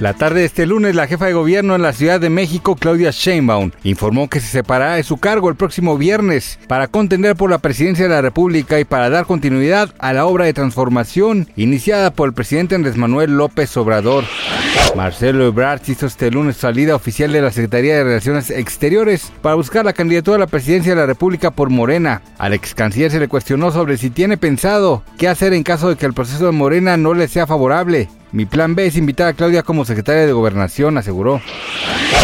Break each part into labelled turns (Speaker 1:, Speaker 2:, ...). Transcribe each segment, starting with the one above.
Speaker 1: La tarde de este lunes, la jefa de gobierno en la Ciudad de México, Claudia Sheinbaum, informó que se separará de su cargo el próximo viernes para contender por la presidencia de la República y para dar continuidad a la obra de transformación iniciada por el presidente Andrés Manuel López Obrador. Marcelo Ebrard hizo este lunes salida oficial de la Secretaría de Relaciones Exteriores para buscar la candidatura a la presidencia de la República por Morena. Al ex canciller se le cuestionó sobre si tiene pensado qué hacer en caso de que el proceso de Morena no le sea favorable. Mi plan B es invitar a Claudia como secretaria de Gobernación, aseguró.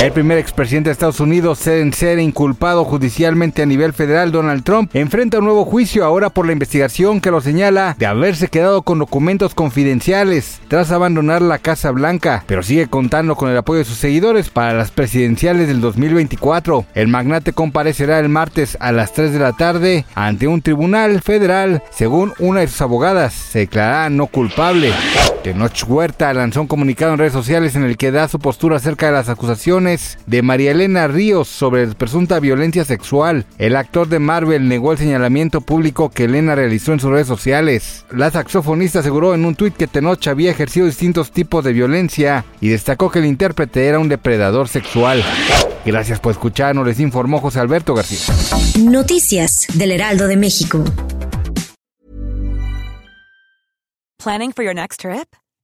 Speaker 1: El primer expresidente de Estados Unidos en ser inculpado judicialmente a nivel federal, Donald Trump, enfrenta un nuevo juicio ahora por la investigación que lo señala de haberse quedado con documentos confidenciales tras abandonar la Casa Blanca, pero sigue contando con el apoyo de sus seguidores para las presidenciales del 2024. El magnate comparecerá el martes a las 3 de la tarde ante un tribunal federal, según una de sus abogadas, se declarará no culpable. Tenoch Huerta lanzó un comunicado en redes sociales en el que da su postura acerca de las acusaciones de María Elena Ríos sobre presunta violencia sexual. El actor de Marvel negó el señalamiento público que Elena realizó en sus redes sociales. La saxofonista aseguró en un tuit que Tenoch había ejercido distintos tipos de violencia y destacó que el intérprete era un depredador sexual. Gracias por escucharnos, les informó José Alberto García.
Speaker 2: Noticias del Heraldo de México.
Speaker 3: Planning for your next trip?